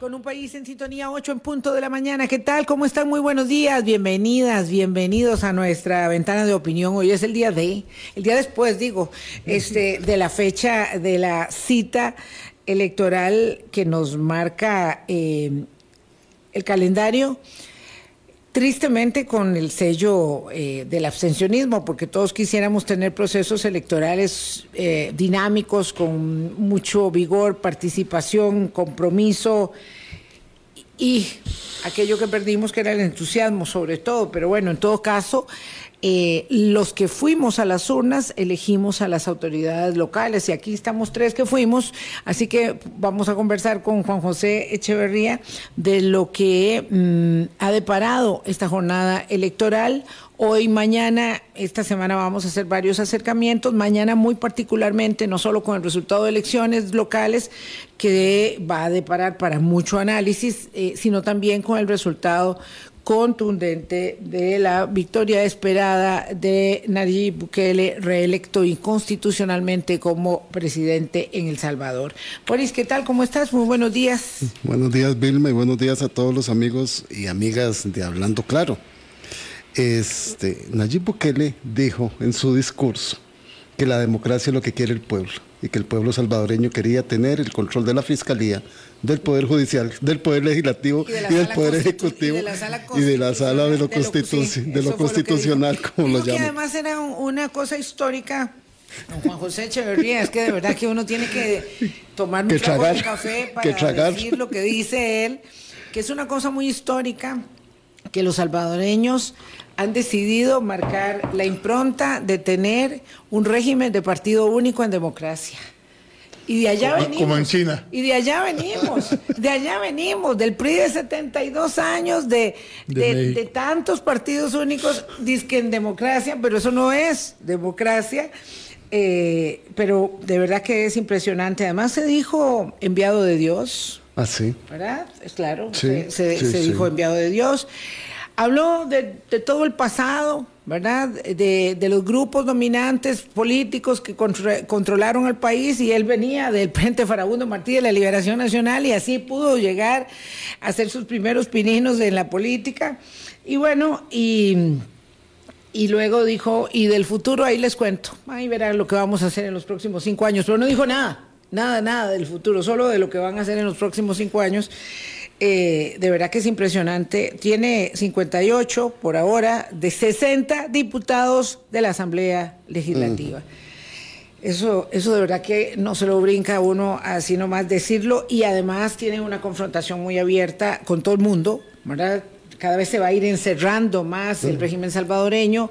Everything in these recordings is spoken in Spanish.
Con un país en sintonía 8 en punto de la mañana. ¿Qué tal? ¿Cómo están? Muy buenos días. Bienvenidas, bienvenidos a nuestra ventana de opinión. Hoy es el día de, el día después, digo, este, de la fecha de la cita electoral que nos marca eh, el calendario tristemente con el sello eh, del abstencionismo, porque todos quisiéramos tener procesos electorales eh, dinámicos, con mucho vigor, participación, compromiso y aquello que perdimos que era el entusiasmo sobre todo, pero bueno, en todo caso, eh, los que fuimos a las urnas elegimos a las autoridades locales y aquí estamos tres que fuimos, así que vamos a conversar con Juan José Echeverría de lo que mm, ha deparado esta jornada electoral. Hoy, mañana, esta semana vamos a hacer varios acercamientos, mañana muy particularmente, no solo con el resultado de elecciones locales, que va a deparar para mucho análisis, eh, sino también con el resultado contundente de la victoria esperada de Nayib Bukele, reelecto inconstitucionalmente como presidente en El Salvador. Boris, ¿qué tal? ¿Cómo estás? Muy buenos días. Buenos días, Vilma, y buenos días a todos los amigos y amigas de Hablando Claro. Este, Nayib Bukele dijo en su discurso que la democracia es lo que quiere el pueblo y que el pueblo salvadoreño quería tener el control de la fiscalía, del poder judicial, del poder legislativo y, del poder ejecutivo y de la sala de lo, constitucional, como lo llaman. Que además era una cosa histórica. Juan José Echeverría, es que de verdad que uno tiene que tomar un trago de café para decir lo que dice él, que es una cosa muy histórica, que los salvadoreños han decidido marcar la impronta de tener un régimen de partido único en democracia. Y de allá venimos. Como en China. Y de allá venimos. De allá venimos. Del PRI de 72 años, de, de, tantos partidos únicos, que en democracia, pero eso no es democracia. Eh, pero de verdad que es impresionante. Además se dijo enviado de Dios. Ah, sí. ¿Verdad? Es claro. se, se dijo enviado de Dios. Habló de, todo el pasado, ¿verdad? De, los grupos dominantes políticos que controlaron el país y él venía del Frente Farabundo Martí de la Liberación Nacional y así pudo llegar a hacer sus primeros pininos en la política. Y bueno, y, y luego dijo, y del futuro ahí les cuento, ahí verán lo que vamos a hacer en los próximos cinco años, pero no dijo nada, nada, nada del futuro, solo de lo que van a hacer en los próximos cinco años. Eh, de verdad que es impresionante. Tiene 58 por ahora de 60 diputados de la Asamblea Legislativa. Eso, eso de verdad que no se lo brinca a uno así nomás decirlo y además tiene una confrontación muy abierta con todo el mundo, ¿verdad? Cada vez se va a ir encerrando más el régimen salvadoreño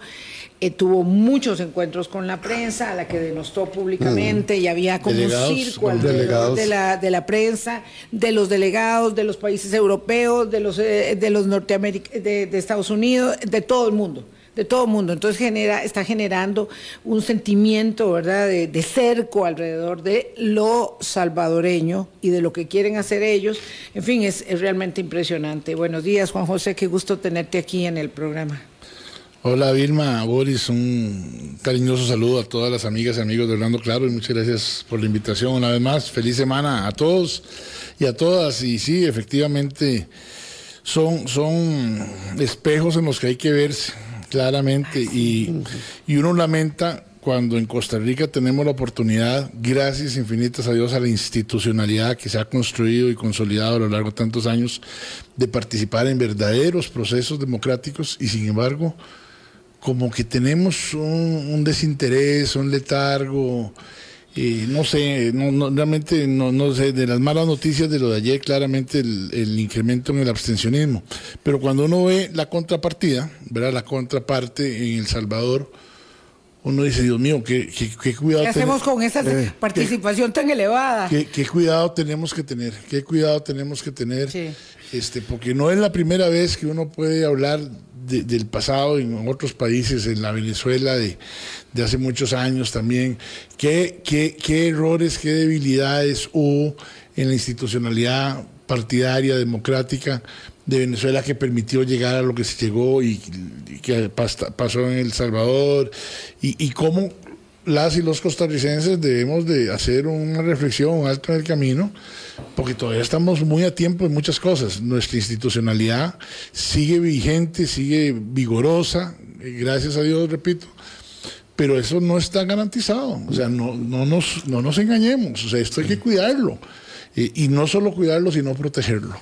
eh, tuvo muchos encuentros con la prensa, a la que denostó públicamente, y había como un circo alrededor de la, de la prensa, de los delegados de los países europeos, de los, eh, de los norteamericanos, de, Estados Unidos, de todo el mundo de todo el mundo. Entonces genera, está generando un sentimiento, ¿verdad?, de, cerco alrededor de lo salvadoreño y de lo que quieren hacer ellos. En fin, es, es realmente impresionante. Buenos días, Juan José, qué gusto tenerte aquí en el programa. Hola Vilma, Boris, un cariñoso saludo a todas las amigas y amigos de Orlando Claro y muchas gracias por la invitación una vez más. Feliz semana a todos y a todas. Y sí, efectivamente, son, son espejos en los que hay que verse claramente y, y uno lamenta cuando en Costa Rica tenemos la oportunidad, gracias infinitas a Dios, a la institucionalidad que se ha construido y consolidado a lo largo de tantos años, de participar en verdaderos procesos democráticos y sin embargo como que tenemos un, desinterés, un letargo, no sé, no, realmente no, no, sé, de las malas noticias de lo de ayer, claramente el, incremento en el abstencionismo. Pero cuando uno ve la contrapartida, ¿verdad? la contraparte en El Salvador, uno dice, Dios mío, qué, qué, cuidado. ¿Qué hacemos con esa eh, participación tan elevada? Qué, cuidado tenemos que tener, qué cuidado tenemos que tener, este, porque no es la primera vez que uno puede hablar del pasado en otros países, en la Venezuela de, hace muchos años también, qué, qué, qué errores, qué debilidades hubo en la institucionalidad partidaria, democrática de Venezuela que permitió llegar a lo que se llegó y, que pasó en El Salvador y, cómo las y los costarricenses debemos de hacer una reflexión, un alto en el camino, porque todavía estamos muy a tiempo en muchas cosas. Nuestra institucionalidad sigue vigente, sigue vigorosa, gracias a Dios, repito, pero eso no está garantizado. O sea, no, no, nos, no nos engañemos, o sea, esto hay que cuidarlo. y no solo cuidarlo, sino protegerlo.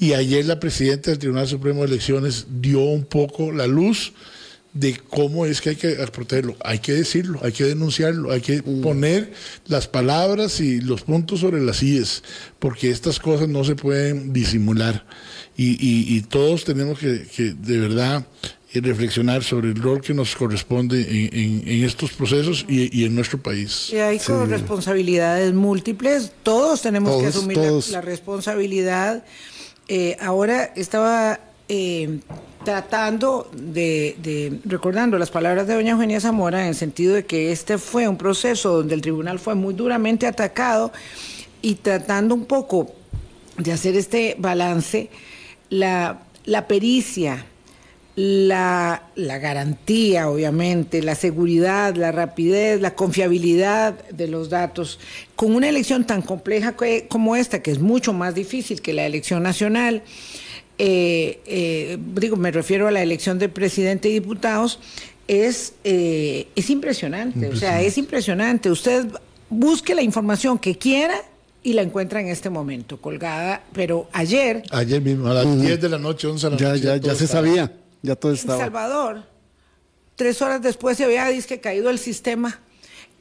Y ayer la presidenta del Tribunal Supremo de Elecciones dio un poco la luz de cómo es que hay que protegerlo. Hay que decirlo, hay que denunciarlo, hay que mm. poner las palabras y los puntos sobre las IES, porque estas cosas no se pueden disimular. Y, todos tenemos que, de verdad eh, reflexionar sobre el rol que nos corresponde en, estos procesos y, en nuestro país. Y hay responsabilidades múltiples, todos tenemos que asumir La, responsabilidad. Eh, ahora estaba eh, tratando de, recordando las palabras de doña Eugenia Zamora en el sentido de que este fue un proceso donde el tribunal fue muy duramente atacado y tratando un poco de hacer este balance, la, la pericia, la, la, garantía, obviamente, la seguridad, la rapidez, la confiabilidad de los datos, con una elección tan compleja como esta, que es mucho más difícil que la elección nacional, eh, eh, digo, me refiero a la elección de presidente y diputados, es, eh, es impresionante, o sea, es impresionante. Usted busque la información que quiera y la encuentra en este momento, colgada, pero ayer... Ayer mismo, a las 10 de la noche, 11 de la ya, noche. Ya, ya se sabía, ya todo estaba. En Salvador, tres horas después se había disque caído el sistema.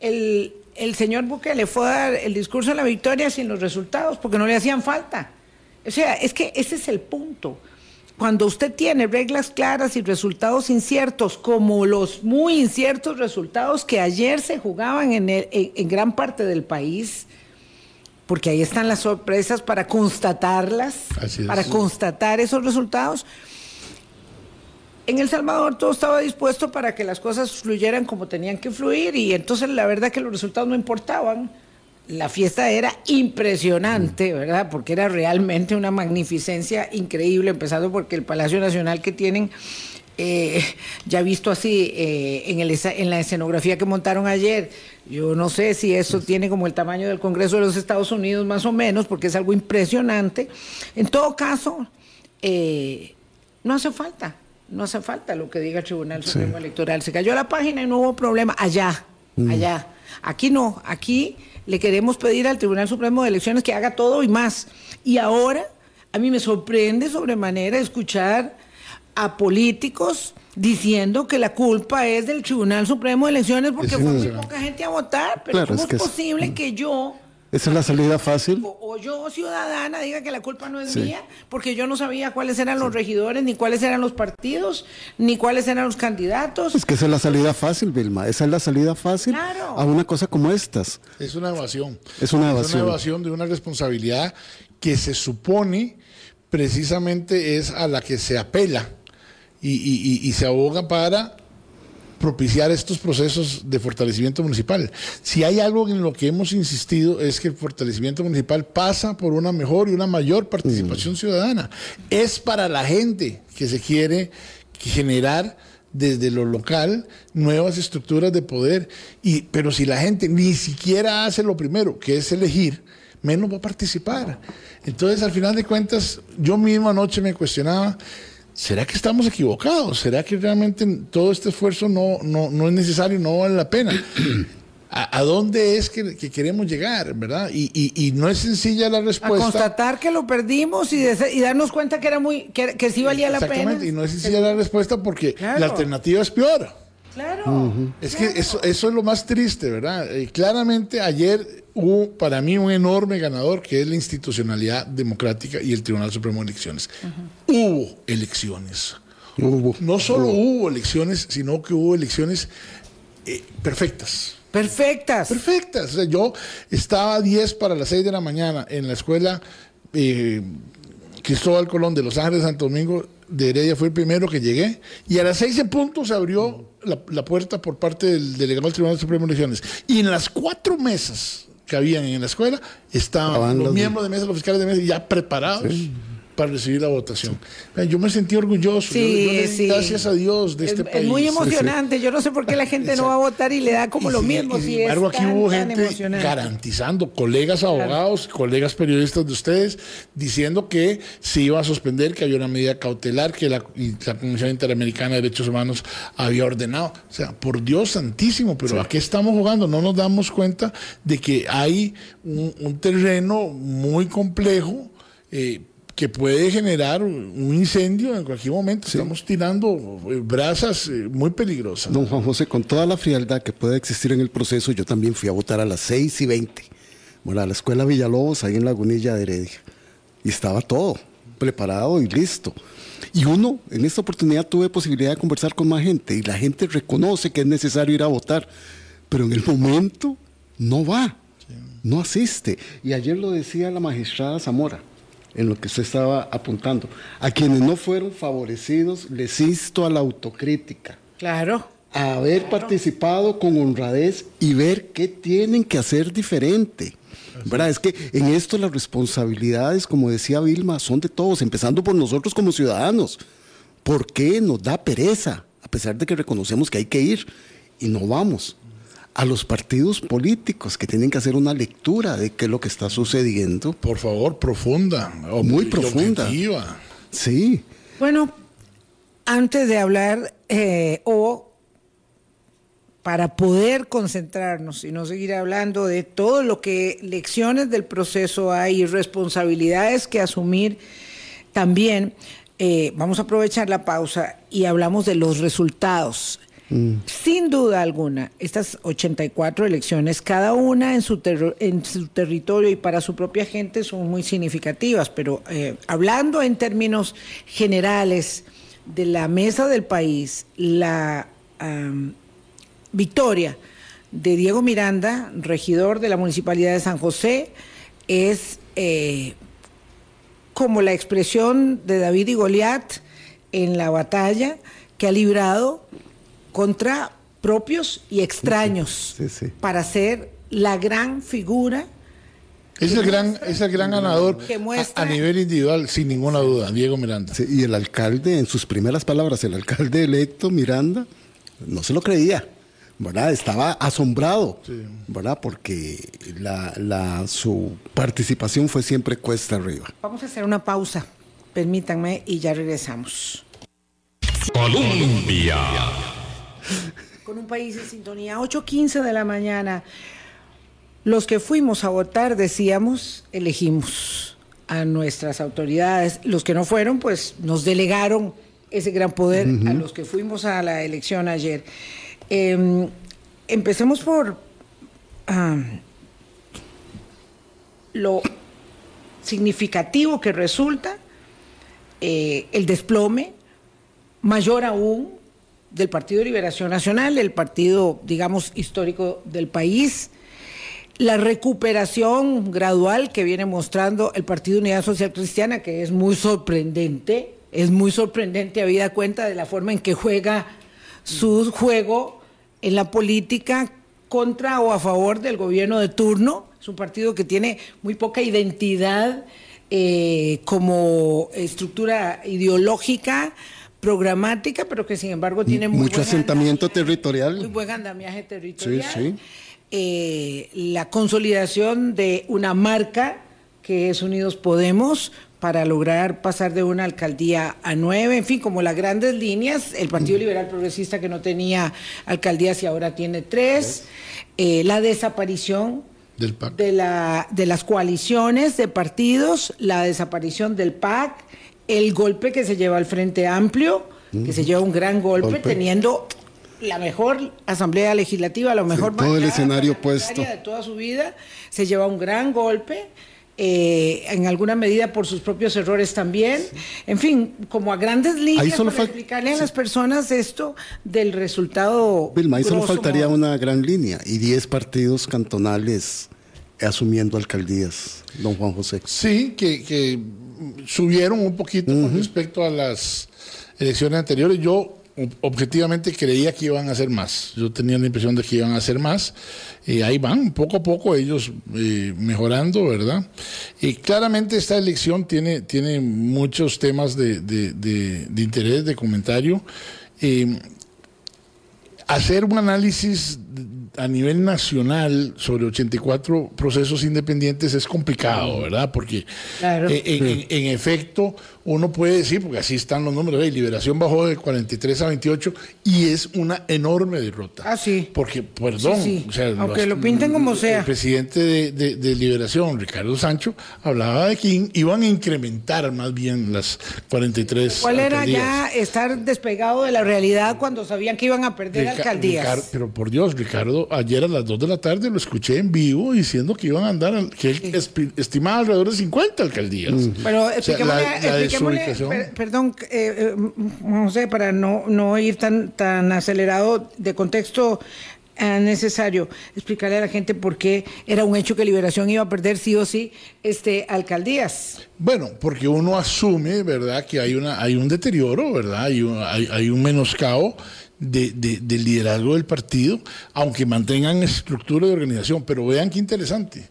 El, el señor Buque le fue a dar el discurso de la victoria sin los resultados, porque no le hacían falta. O sea, es que ese es el punto. Cuando usted tiene reglas claras y resultados inciertos, como los muy inciertos resultados que ayer se jugaban en, en, gran parte del país, porque ahí están las sorpresas para constatarlas, para constatar esos resultados. En El Salvador todo estaba dispuesto para que las cosas fluyeran como tenían que fluir y entonces la verdad que los resultados no importaban la fiesta era impresionante, ¿verdad? Porque era realmente una magnificencia increíble, empezando porque el Palacio Nacional que tienen, eh, ya visto así eh, en, el, en la escenografía que montaron ayer, yo no sé si eso tiene como el tamaño del Congreso de los Estados Unidos más o menos, porque es algo impresionante. En todo caso, eh, no hace falta, no hace falta lo que diga el Tribunal Supremo Electoral. Se cayó la página y no hubo problema allá, mm. allá. Aquí no, aquí le queremos pedir al Tribunal Supremo de Elecciones que haga todo y más. Y ahora a mí me sorprende sobremanera escuchar a políticos diciendo que la culpa es del Tribunal Supremo de Elecciones porque fue muy poca gente a votar. Pero ¿cómo es, posible que yo esa es la salida fácil. O, yo, ciudadana, diga que la culpa no es mía, porque yo no sabía cuáles eran los regidores, ni cuáles eran los partidos, ni cuáles eran los candidatos. Es que esa es la salida fácil, Vilma. Esa es la salida fácil a una cosa como estas. Es una evasión. Es una evasión. Es una evasión de una responsabilidad que se supone precisamente es a la que se apela y se aboga para propiciar estos procesos de fortalecimiento municipal. Si hay algo en lo que hemos insistido es que el fortalecimiento municipal pasa por una mejor y una mayor participación ciudadana. Es para la gente que se quiere generar desde lo local nuevas estructuras de poder y pero si la gente ni siquiera hace lo primero, que es elegir, menos va a participar. Entonces, al final de cuentas, yo mismo anoche me cuestionaba ¿será que estamos equivocados? ¿Será que realmente todo este esfuerzo no, no, es necesario, no vale la pena? ¿A, dónde es que, queremos llegar, verdad? Y, no es sencilla la respuesta. A constatar que lo perdimos y, darnos cuenta que era muy que, sí valía la pena. Exactamente, y no es sencilla la respuesta porque la alternativa es peor. Claro. Es que eso, eso es lo más triste, ¿verdad? Y claramente ayer hubo para mí un enorme ganador que es la institucionalidad democrática y el Tribunal Supremo de Elecciones. Hubo elecciones. no solo hubo. elecciones, sino que hubo elecciones eh, perfectas. Perfectas. Perfectas. yo estaba a 10 para las 6 de la mañana en la escuela eh, Cristóbal Colón de Los Ángeles, Santo Domingo, de Heredia fue el primero que llegué, y a las 6 en punto se abrió la, puerta por parte del delegado del Tribunal Supremo de Elecciones. Y en las cuatro mesas que habían en la escuela, estaban los, miembros de mesa, los fiscales de mesa ya preparados para recibir la votación. Yo me sentí orgulloso. Gracias a Dios de este país. Es muy emocionante. Yo no sé por qué la gente no va a votar y le da como lo mismo. Sin embargo, aquí hubo gente garantizando, colegas abogados, colegas periodistas de ustedes, diciendo que se iba a suspender, que había una medida cautelar que la, la Comisión Interamericana de Derechos Humanos había ordenado. O sea, por Dios santísimo, pero ¿a qué estamos jugando? No nos damos cuenta de que hay un, terreno muy complejo. Eh, que puede generar un incendio en cualquier momento. Estamos tirando eh, brasas eh, muy peligrosas. Don Juan José, con toda la frialdad que puede existir en el proceso, yo también fui a votar a las 6 y 20, bueno, a la escuela Villalobos, ahí en Lagunilla de Heredia. Y estaba todo preparado y listo. Y uno, en esta oportunidad tuve posibilidad de conversar con más gente y la gente reconoce que es necesario ir a votar, pero en el momento no va, no asiste. Y ayer lo decía la magistrada Zamora en lo que usted estaba apuntando. A quienes no fueron favorecidos, les insto a la autocrítica. Claro. A haber participado con honradez y ver qué tienen que hacer diferente. ¿Verdad? Es que en esto las responsabilidades, como decía Vilma, son de todos, empezando por nosotros como ciudadanos. ¿Por qué nos da pereza? A pesar de que reconocemos que hay que ir y no vamos a los partidos políticos que tienen que hacer una lectura de qué es lo que está sucediendo. Por favor, profunda. Muy profunda. Sí. Bueno, antes de hablar eh, o para poder concentrarnos y no seguir hablando de todo lo que lecciones del proceso hay y responsabilidades que asumir, también eh, vamos a aprovechar la pausa y hablamos de los resultados sin duda alguna, estas 84 elecciones, cada una en su, en su territorio y para su propia gente son muy significativas, pero eh, hablando en términos generales de la mesa del país, la victoria de Diego Miranda, regidor de la Municipalidad de San José, es eh, como la expresión de David y Goliat en la batalla que ha librado contra propios y extraños para ser la gran figura. Es el, gran, es el gran ganador a, nivel individual, sin ninguna duda, Diego Miranda. y el alcalde, en sus primeras palabras, el alcalde electo Miranda, no se lo creía. ¿verdad? Estaba asombrado, ¿verdad? Porque la, su participación fue siempre cuesta arriba. Vamos a hacer una pausa, permítanme, y ya regresamos. Colombia. Con un país en sintonía, 8.15 de la mañana. Los que fuimos a votar decíamos, elegimos a nuestras autoridades. Los que no fueron, pues nos delegaron ese gran poder a los que fuimos a la elección ayer. Em, empecemos por lo significativo que resulta eh, el desplome, mayor aún del Partido de Liberación Nacional, el partido, digamos, histórico del país, la recuperación gradual que viene mostrando el Partido Unidad Social Cristiana, que es muy sorprendente, es muy sorprendente, habida cuenta de la forma en que juega su juego en la política contra o a favor del gobierno de turno. Es un partido que tiene muy poca identidad eh, como estructura ideológica, programática, pero que sin embargo tiene mucho asentamiento territorial. Muy buen andamiaje territorial. Sí, sí. Eh, la consolidación de una marca que es Unidos Podemos para lograr pasar de una alcaldía a nueve, en fin, como las grandes líneas, el Partido Liberal Progresista que no tenía alcaldías y ahora tiene tres, eh, la desaparición De, la, de las coaliciones de partidos, la desaparición del PAC, el golpe que se lleva al Frente Amplio, que se lleva un gran golpe, teniendo la mejor asamblea legislativa, lo mejor todo el escenario puesto de toda su vida, se lleva un gran golpe. Eh, en alguna medida por sus propios errores también. En fin, como a grandes líneas para explicarle a las personas esto del resultado. Vilma, ahí solo faltaría una gran línea y 10 partidos cantonales asumiendo alcaldías, don Juan José. Sí, que subieron un poquito con respecto a las elecciones anteriores. Yo objetivamente creía que iban a hacer más. Yo tenía la impresión de que iban a hacer más. y ahí van, poco a poco ellos eh, mejorando, ¿verdad? Y claramente esta elección tiene, tiene muchos temas de, interés, de comentario. Eh, hacer un análisis a nivel nacional sobre 84 procesos independientes es complicado, ¿verdad? Porque eh, en, efecto uno puede decir, porque así están los números, de Liberación bajó de 43 a 28 y es una enorme derrota. Ah, sí. Porque, perdón, aunque lo pinten como sea. El presidente de, Liberación, Ricardo Sancho, hablaba de que iban a incrementar más bien las 43 ¿Cuál era ya estar despegado de la realidad cuando sabían que iban a perder alcaldías? pero por Dios, Ricardo, ayer a las 2 de la tarde lo escuché en vivo diciendo que iban a andar, que él estimaba alrededor de 50 alcaldías. Pero perdón, eh, eh, no sé, para no, no ir tan, tan acelerado de contexto eh, necesario explicarle a la gente por qué era un hecho que Liberación iba a perder sí o sí este, alcaldías. Bueno, porque uno asume, ¿verdad?, que hay, una, hay un deterioro, ¿verdad?, hay un, hay, hay un menoscabo de, del liderazgo del partido, aunque mantengan estructura de organización. Pero vean qué interesante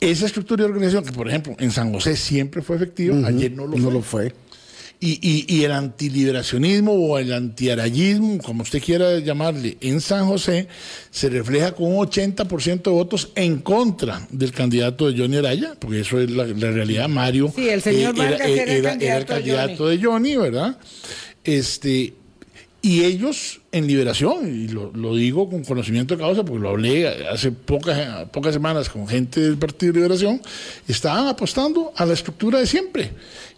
esa estructura de organización, que por ejemplo en San José siempre fue efectiva, ayer no lo fue. Lo fue. Y, y, el antiliberacionismo o el antiarayismo, como usted quiera llamarle, en San José se refleja con un 80% de votos en contra del candidato de Johnny Araya, porque eso es la, realidad. Mario sí, el señor eh, era, era, el candidato de Johnny, ¿verdad? Este, y ellos en liberación, y lo, digo con conocimiento de causa, porque lo hablé hace pocas, pocas semanas con gente del Partido Liberación, estaban apostando a la estructura de siempre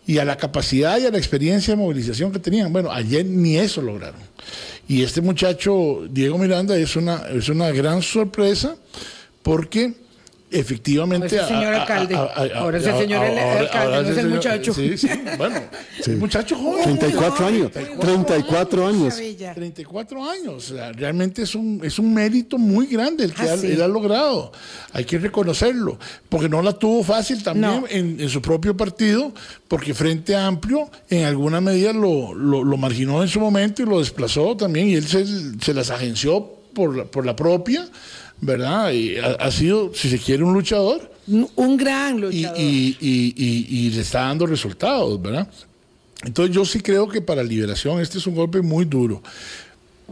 y a la capacidad y a la experiencia de movilización que tenían. Bueno, ayer ni eso lograron. Y este muchacho, Diego Miranda, es una, es una gran sorpresa porque efectivamente. Ahora es el señor alcalde. ahora es el señor alcalde, no es el muchacho. Sí, sí, bueno, sí. muchacho joven. 34 años. 34 años. 34 años. realmente es un, es un mérito muy grande el que ah, él ha logrado. Hay que reconocerlo. Porque no la tuvo fácil también en, su propio partido, porque Frente Amplio en alguna medida lo, lo, marginó en su momento y lo desplazó también, y él se, se las agenció por, por la propia. ¿Verdad? Y ha, sido, si se quiere, un luchador. Un gran luchador. Y, y, le está dando resultados, ¿verdad? Entonces yo sí creo que para Liberación este es un golpe muy duro.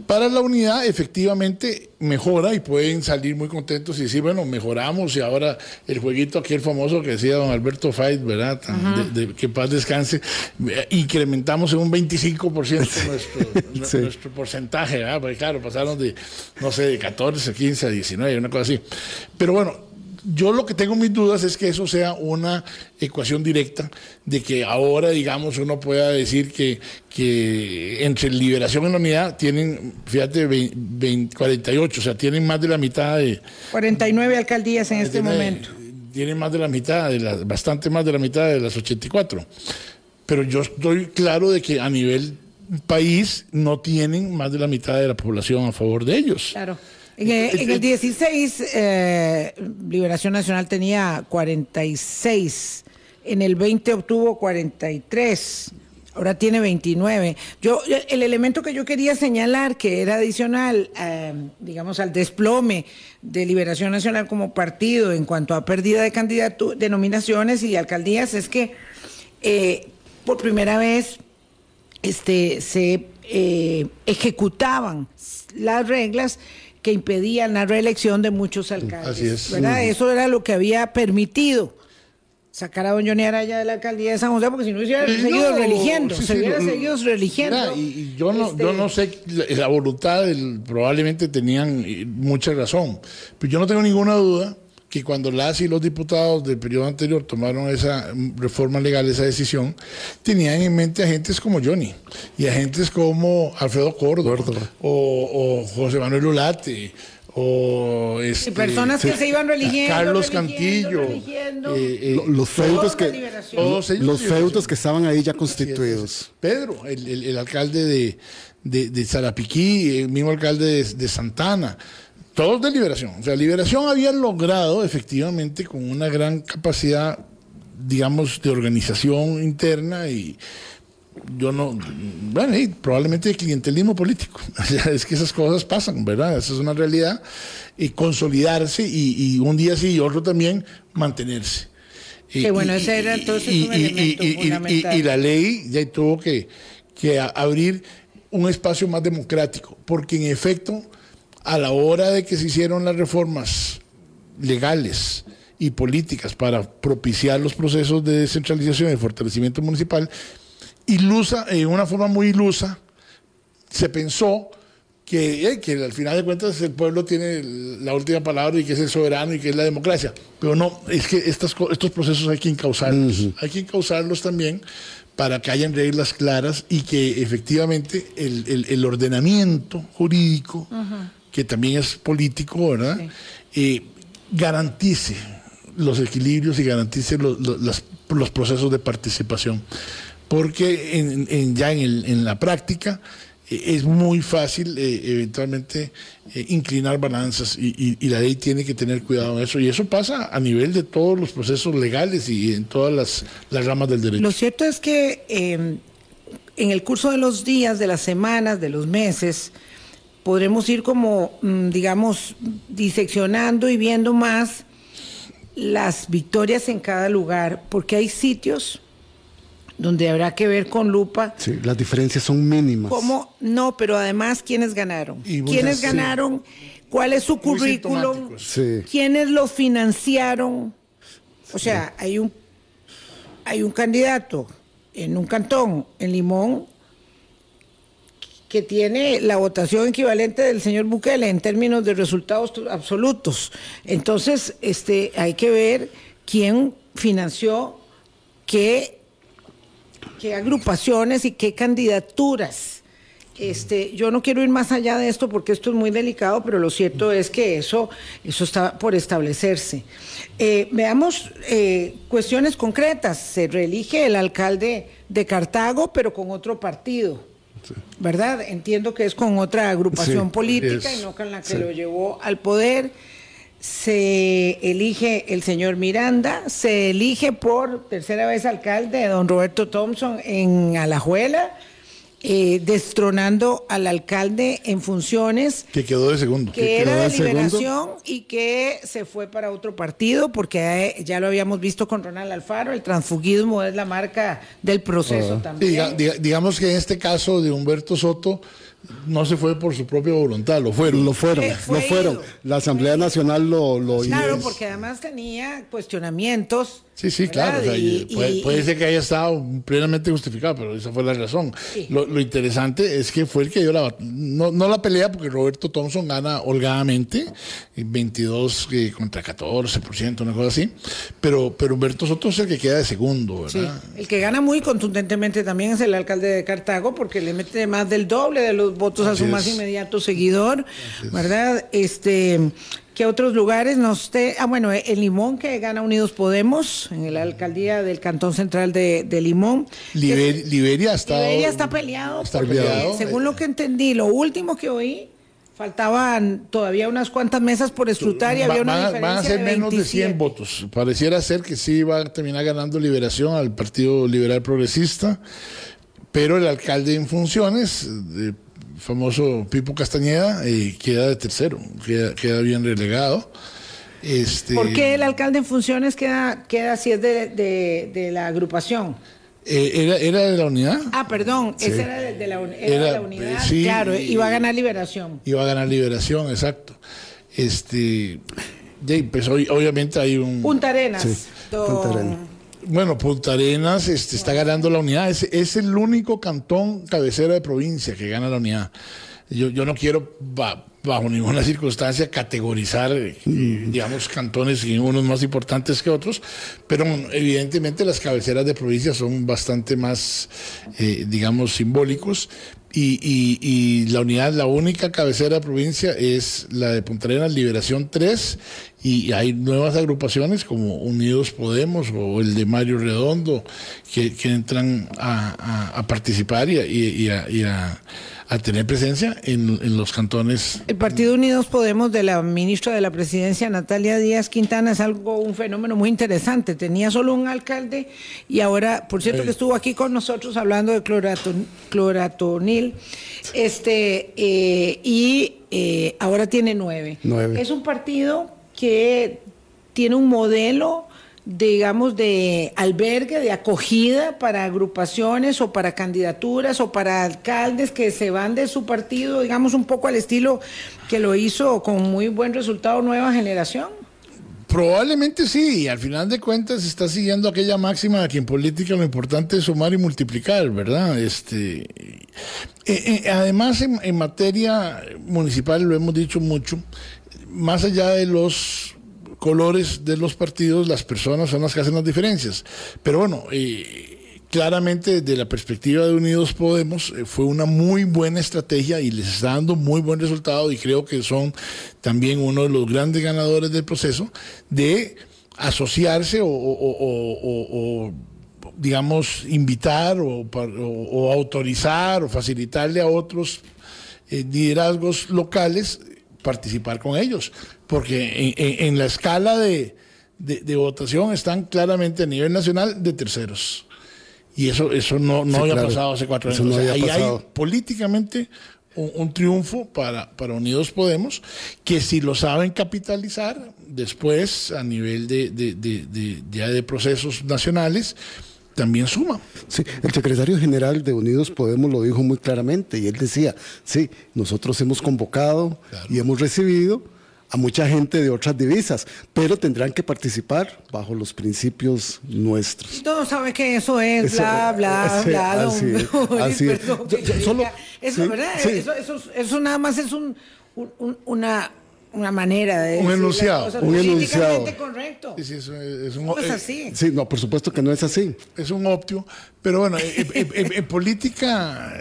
Para la unidad efectivamente mejora y pueden salir muy contentos y decir, bueno, mejoramos y ahora el jueguito aquel famoso que decía don Alberto Fait, ¿verdad? de, que paz descanse, incrementamos en un 25% nuestro, nuestro porcentaje, ¿verdad? Porque claro, pasaron de, no sé, de 14, 15 a 19, una cosa así. Pero bueno, yo lo que tengo mis dudas es que eso sea una ecuación directa, de que ahora, digamos, uno pueda decir que, que entre liberación y la unidad tienen, fíjate, 48, o sea, tienen más de la mitad de... 49 alcaldías en este momento. Tienen más de la mitad, de las, bastante más de la mitad de las 84. Pero yo estoy claro de que a nivel país no tienen más de la mitad de la población a favor de ellos. Claro. En el, 16, eh, Liberación Nacional tenía 46. En el 20 obtuvo 43. Ahora tiene 29. Yo, el elemento que yo quería señalar, que era adicional, eh, digamos, al desplome de Liberación Nacional como partido en cuanto a pérdida de candidatos, de nominaciones y alcaldías, es que eh, por primera vez este, se ejecutaban las reglas que impedían la reelección de muchos alcaldes. Así es. ¿verdad? Eso era lo que había permitido sacar a don Johnny Araya de la alcaldía de San José, porque si no hubiera seguido religiendo, se hubiera seguido religiendo. y, yo, no, yo no sé, la, voluntad, probablemente tenían mucha razón, pero yo no tengo ninguna duda que cuando las y los diputados del periodo anterior tomaron esa reforma legal, esa decisión, tenían en mente agentes como Johnny y agentes como Alfredo Córdoba o, José Manuel Ulate o este, personas que se iban religiendo Carlos Cantillo eh, eh, los feudos que los feudos que estaban ahí ya constituidos. Pedro el, alcalde de, de, de Zarapiquí el mismo alcalde de Santana todos de liberación. O sea, liberación había logrado efectivamente con una gran capacidad, digamos, de organización interna y yo no, bueno, y probablemente clientelismo político. es que esas cosas pasan, ¿verdad? Esa es una realidad. Y consolidarse y, un día sí y otro también mantenerse. Y, bueno, ese era entonces un elemento fundamental. Y, la ley ya tuvo que, que abrir un espacio más democrático, porque en efecto, a la hora de que se hicieron las reformas legales, y políticas para propiciar los procesos de descentralización y fortalecimiento municipal, ilusa, en una forma muy ilusa, se pensó que, eh, que al final de cuentas el pueblo tiene la última palabra y que es el soberano y que es la democracia. Pero no, es que estos procesos hay que encauzarlos. Hay que encauzarlos también para que hayan reglas claras y que efectivamente el, ordenamiento jurídico, que también es político, ¿verdad? Eh, garantice los equilibrios y garantice los, procesos de participación. Porque en, ya en, la práctica eh, es muy fácil eh, eventualmente eh, inclinar balanzas y, la ley tiene que tener cuidado en eso. Y eso pasa a nivel de todos los procesos legales y en todas las, las ramas del derecho. Lo cierto es que en el curso de los días, de las semanas, de los meses, podremos ir como, mm, digamos, diseccionando y viendo más las victorias en cada lugar, porque hay sitios donde habrá que ver con lupa. Sí, las diferencias son mínimas. ¿Cómo? No, pero además, ¿quiénes ganaron? ¿Quiénes ganaron? ¿Cuál es su currículum? ¿Quiénes lo financiaron? O sea, hay un, hay un candidato en un cantón, en Limón, que tiene la votación equivalente del señor Bukele en términos de resultados absolutos. Entonces, este, hay que ver quién financió qué, agrupaciones y qué candidaturas. Este, yo no quiero ir más allá de esto porque esto es muy delicado, pero lo cierto es que eso, eso está por establecerse. Eh, veamos eh, cuestiones concretas. Se reelige el alcalde de Cartago, pero con otro partido. ¿Verdad? Entiendo que es con otra agrupación política y no con la que lo llevó al poder. Se elige el señor Miranda, se elige por tercera vez alcalde don Roberto Thompson en Alajuela eh, destronando al alcalde en funciones. Que quedó de segundo. Que, era de liberación y que se fue para otro partido, porque eh, ya lo habíamos visto con Ronald Alfaro, el transfugismo es la marca del proceso ah. también. digamos que en este caso de Humberto Soto no se fue por su propia voluntad, lo fueron. Lo fueron, lo fueron. La Asamblea Nacional lo, lo Claro, porque además tenía cuestionamientos Sí, sí, claro. puede, ser que haya estado plenamente justificado, pero esa fue la razón. Lo, interesante es que fue el que dio la no, no la pelea porque Roberto Thompson gana holgadamente, 22 eh, contra 14%, una cosa así, pero, pero Humberto Soto es el que queda de segundo, ¿verdad? El que gana muy contundentemente también es el alcalde de Cartago porque le mete más del doble de los votos a su más inmediato seguidor, ¿verdad? Este ¿Qué otros lugares nos te... Ah, bueno, el Limón que gana Unidos Podemos en la alcaldía del Cantón Central de, Limón. Liberia está... Liberia está peleado. Está peleado. Según lo que entendí, lo último que oí, faltaban todavía unas cuantas mesas por escrutar y había una diferencia Van a ser menos de 100 votos. Pareciera ser que sí va a terminar ganando Liberación al Partido Liberal Progresista, pero el alcalde en funciones... De, famoso Pipo Castañeda eh, queda de tercero, queda, bien relegado. Este, ¿Por qué el alcalde en funciones queda, queda si es de, la agrupación? Eh, era, de la unidad. Ah, perdón, esa era de, la, unidad. claro, iba a ganar liberación. Iba a ganar liberación, exacto. Este, pues obviamente hay un. Punta Arenas. Punta Arenas. Bueno, Punta Arenas este, está ganando la unidad. Es, el único cantón cabecera de provincia que gana la unidad. Yo, no quiero, bajo ninguna circunstancia, categorizar, eh, digamos, cantones y unos más importantes que otros, pero evidentemente las cabeceras de provincia son bastante más, eh, digamos, simbólicos. Y, la unidad, la única cabecera de provincia es la de Punta Arenas, Liberación 3, y hay nuevas agrupaciones como Unidos Podemos o el de Mario Redondo que, entran a, participar y, a, tener presencia en, los cantones. El Partido Unidos Podemos de la ministra de la Presidencia, Natalia Díaz Quintana, es algo, un fenómeno muy interesante. Tenía solo un alcalde y ahora, por cierto, que estuvo aquí con nosotros hablando de cloratonil, este, eh, y eh, ahora tiene nueve. nueve. Es un partido que tiene un modelo digamos, de albergue, de acogida para agrupaciones o para candidaturas o para alcaldes que se van de su partido, digamos, un poco al estilo que lo hizo con muy buen resultado Nueva Generación? Probablemente sí, y al final de cuentas está siguiendo aquella máxima de que en política lo importante es sumar y multiplicar, ¿verdad? Este, eh, eh, además, en, en materia municipal, lo hemos dicho mucho, más allá de los colores de los partidos, las personas son las que hacen las diferencias. Pero bueno, eh, claramente desde la perspectiva de Unidos Podemos eh, fue una muy buena estrategia y les está dando muy buen resultado y creo que son también uno de los grandes ganadores del proceso de asociarse o, digamos, invitar o, autorizar o facilitarle a otros eh, liderazgos locales participar con ellos, porque en, la escala de, votación están claramente a nivel nacional de terceros. Y eso, eso no, no había pasado hace cuatro años. ahí hay políticamente un, triunfo para, para Unidos Podemos, que si lo saben capitalizar después a nivel de, de, de, de procesos nacionales, también suma. Sí, el secretario general de Unidos Podemos lo dijo muy claramente y él decía, sí, nosotros hemos convocado y hemos recibido a mucha gente de otras divisas, pero tendrán que participar bajo los principios nuestros. Todos saben que eso es bla, bla, bla. Así, así eso, ¿verdad? Eso, eso, eso, nada más es un, un, una una manera de un enunciado, un enunciado correcto. Sí, sí, es, un, no es así. Sí, no, por supuesto que no es así. Es un optio, pero bueno, en, política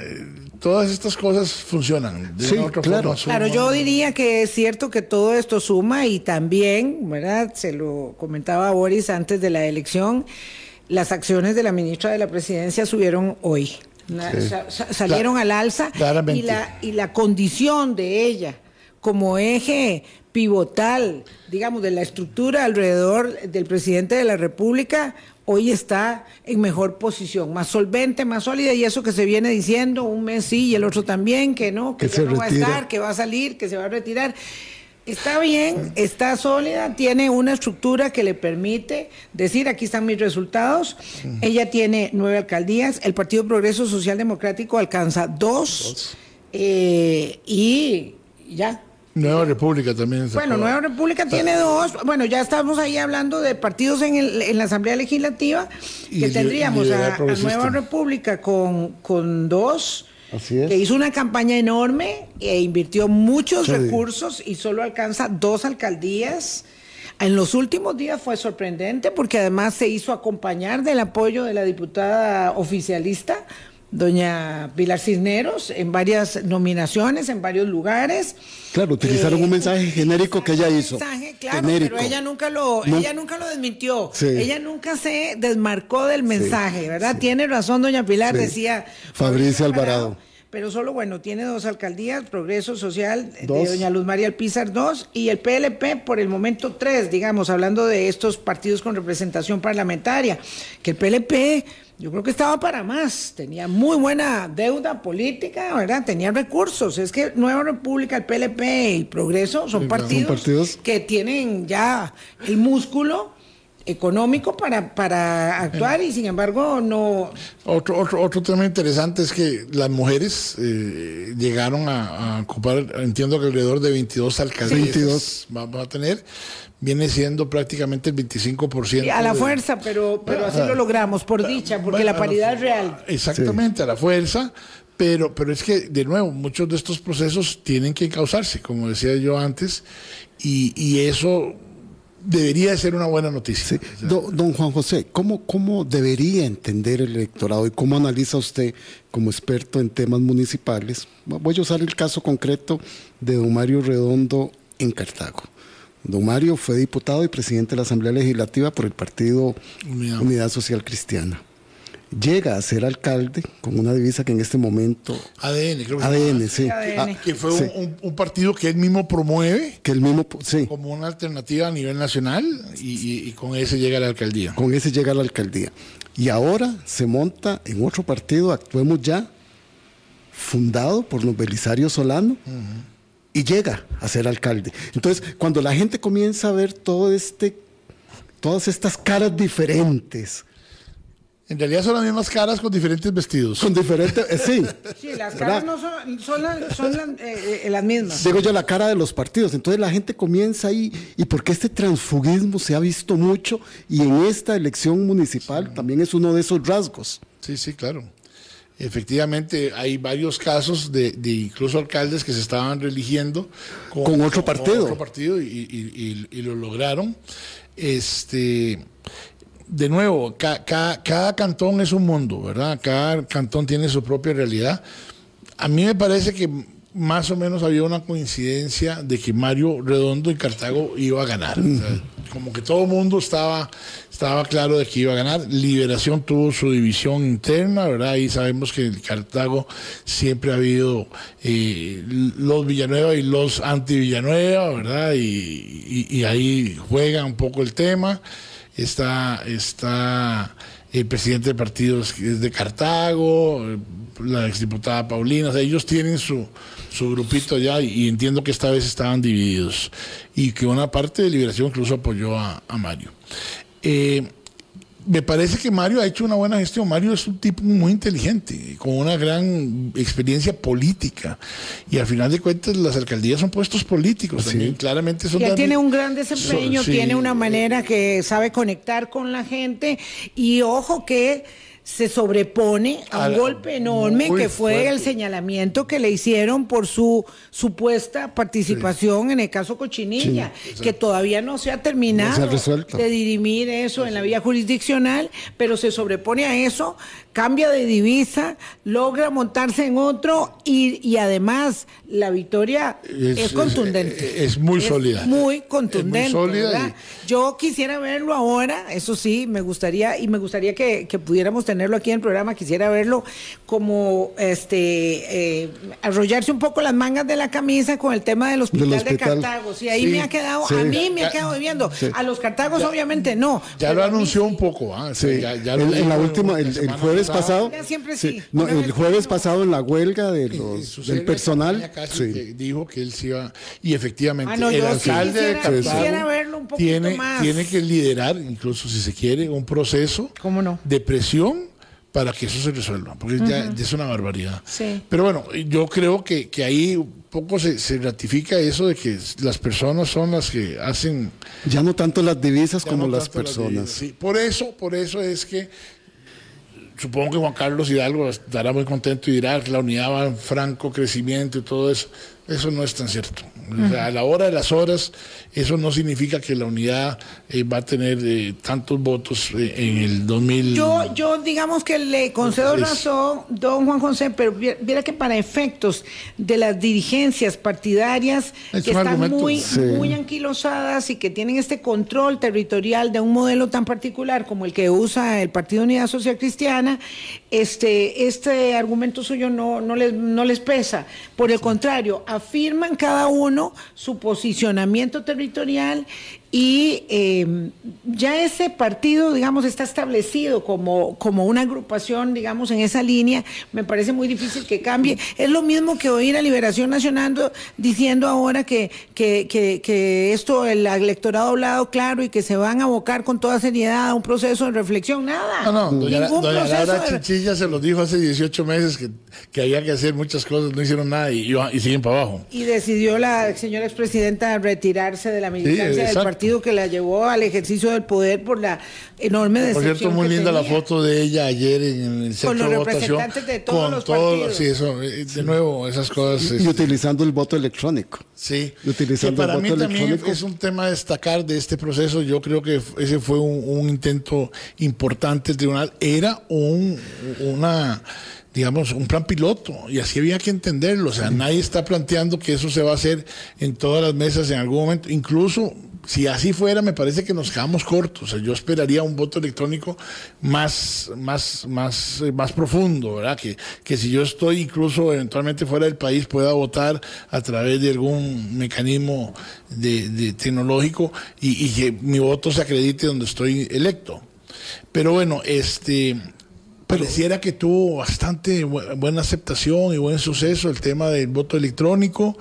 todas estas cosas funcionan. sí, claro. claro, yo diría que es cierto que todo esto suma y también, ¿verdad? Se lo comentaba Boris antes de la elección, las acciones de la ministra de la Presidencia subieron hoy. salieron al alza y la, y la condición de ella como eje pivotal, digamos, de la estructura alrededor del presidente de la República, hoy está en mejor posición, más solvente, más sólida, y eso que se viene diciendo, un mes sí y el otro también, que no, que, no va a estar, que va a salir, que se va a retirar. Está bien, está sólida, tiene una estructura que le permite decir, aquí están mis resultados. Ella tiene nueve alcaldías, el Partido Progreso Social Democrático alcanza dos, eh, y ya, Nueva República también. Bueno, Nueva República tiene dos. Bueno, ya estamos ahí hablando de partidos en, el, en la Asamblea Legislativa, que tendríamos a, Nueva República con, con dos. Que hizo una campaña enorme e invirtió muchos recursos y solo alcanza dos alcaldías. En los últimos días fue sorprendente porque además se hizo acompañar del apoyo de la diputada oficialista doña Pilar Cisneros en varias nominaciones, en varios lugares. Claro, utilizaron un eh, mensaje genérico que ella hizo. Mensaje, claro, pero ella nunca lo, ella nunca lo desmintió. Ella nunca se desmarcó del mensaje, ¿verdad? Tiene razón, doña Pilar, decía. Fabricio Alvarado. Pero solo, bueno, tiene dos alcaldías, Progreso Social de doña Luz María Alpizar, dos, y el PLP por el momento tres, digamos, hablando de estos partidos con representación parlamentaria, que el PLP yo creo que estaba para más, tenía muy buena deuda política, ¿verdad? Tenía recursos. Es que Nueva República, el PLP y Progreso son, partidos, que tienen ya el músculo económico para, para actuar y sin embargo no... Otro, otro, otro tema interesante es que las mujeres eh, llegaron a, ocupar, entiendo que alrededor de 22 alcaldías 22. Va, a tener, viene siendo prácticamente el 25%. a la fuerza, pero, pero así lo logramos, por dicha, porque la paridad es real. Exactamente, a la fuerza. Pero, pero es que, de nuevo, muchos de estos procesos tienen que causarse, como decía yo antes, y, y eso debería ser una buena noticia. Don, Juan José, ¿cómo, ¿cómo debería entender el electorado y cómo analiza usted como experto en temas municipales? Voy a usar el caso concreto de don Mario Redondo en Cartago. Don Mario fue diputado y presidente de la Asamblea Legislativa por el Partido Unidad Social Cristiana llega a ser alcalde con una divisa que en este momento... ADN, creo que ADN, sí. Ah, que fue un, partido que él mismo promueve. Que él mismo, sí. Como una alternativa a nivel nacional y, con ese llega a la alcaldía. Con ese llega a la alcaldía. Y ahora se monta en otro partido, Actuemos Ya, fundado por los Belisario Solano. Y llega a ser alcalde. Entonces, cuando la gente comienza a ver todo este, todas estas caras diferentes, en realidad son las mismas caras con diferentes vestidos. Con diferentes, eh, sí. Sí, las caras no son, son, eh, eh, las mismas. Digo yo, la cara de los partidos. Entonces la gente comienza ahí, y porque este transfugismo se ha visto mucho, y en esta elección municipal también es uno de esos rasgos. Sí, sí, claro. Efectivamente, hay varios casos de, incluso alcaldes que se estaban religiendo con, otro partido. otro partido y, y, lo lograron. Este de nuevo, cada cantón es un mundo, ¿verdad? Cada cantón tiene su propia realidad. A mí me parece que más o menos había una coincidencia de que Mario Redondo y Cartago iba a ganar. como que todo el mundo estaba, estaba claro de que iba a ganar. Liberación tuvo su división interna, ¿verdad? Y sabemos que en Cartago siempre ha habido eh, los Villanueva y los anti-Villanueva, ¿verdad? y ahí juega un poco el tema está, está el presidente del partido es de Cartago, la exdiputada Paulina, ellos tienen su, su grupito ya y, entiendo que esta vez estaban divididos y que una parte de Liberación incluso apoyó a, Mario. Eh, me parece que Mario ha hecho una buena gestión. Mario es un tipo muy inteligente, con una gran experiencia política. Y al final de cuentas, las alcaldías son puestos políticos también. Claramente son. Ya tiene un gran desempeño, tiene una manera que sabe conectar con la gente. Y ojo que se sobrepone a un golpe enorme que fue el señalamiento que le hicieron por su supuesta participación en el caso Cochinilla, que todavía no se ha terminado de dirimir eso en la vía jurisdiccional, pero se sobrepone a eso, cambia de divisa, logra montarse en otro y, además la victoria es, contundente. Es, muy sólida. Muy contundente. Yo quisiera verlo ahora, eso sí, me gustaría y me gustaría que, que pudiéramos tenerlo aquí en el programa, quisiera verlo como este eh, arrollarse un poco las mangas de la camisa con el tema del hospital, de Cartago. Sí, ahí me ha quedado, a mí me ha quedado viendo. A los Cartagos obviamente no. Ya lo anunció un poco, ¿ah? en, la última, el, jueves pasado. Siempre sí. No, el jueves pasado en la huelga de los, del personal. dijo que él se iba. Y efectivamente, ah, el alcalde de Cartago tiene, tiene que liderar, incluso si se quiere, un proceso de presión para que eso se resuelva, porque ya, es una barbaridad. Pero bueno, yo creo que, que ahí un poco se, se, ratifica eso de que las personas son las que hacen... Ya no tanto las divisas como las personas. sí. Por eso, por eso es que supongo que Juan Carlos Hidalgo estará muy contento y dirá que la unidad va en franco crecimiento y todo eso. Eso no es tan cierto. a la hora de las horas, eso no significa que la unidad eh, va a tener eh, tantos votos eh, en el 2000. Yo, yo digamos que le concedo razón, don Juan José, pero viera que para efectos de las dirigencias partidarias que están muy, muy anquilosadas y que tienen este control territorial de un modelo tan particular como el que usa el Partido Unidad Social Cristiana, este, este argumento suyo no, no, les, no les pesa. Por el contrario, afirman cada uno su posicionamiento territorial y eh, ya ese partido, digamos, está establecido como, como una agrupación, digamos, en esa línea. Me parece muy difícil que cambie. Es lo mismo que oír a Liberación Nacional diciendo ahora que, que, que, esto, el electorado ha hablado claro y que se van a abocar con toda seriedad a un proceso de reflexión. Nada. No, no, doña, Laura Chichilla se lo dijo hace 18 meses que, que, había que hacer muchas cosas, no hicieron nada y, y siguen para abajo. Y decidió la señora expresidenta retirarse de la militancia del partido que la llevó al ejercicio del poder por la enorme decepción. Por cierto, muy linda la foto de ella ayer en el centro con los representantes de todos con los todo, partidos. sí, eso, eh, de nuevo, esas cosas. Y, este, utilizando el voto electrónico. Sí, Utilizando que para el mí voto también electrónico. es un tema a destacar de este proceso. Yo creo que ese fue un, un intento importante del tribunal. Era un, una, digamos, un plan piloto y así había que entenderlo. O sea, nadie está planteando que eso se va a hacer en todas las mesas en algún momento. Incluso si así fuera, me parece que nos quedamos cortos. O sea, yo esperaría un voto electrónico más, más, más, eh, más profundo, ¿verdad? Que, que si yo estoy incluso eventualmente fuera del país pueda votar a través de algún mecanismo de, de tecnológico y, y que mi voto se acredite donde estoy electo. Pero bueno, este pareciera que tuvo bastante bu- buena aceptación y buen suceso el tema del voto electrónico.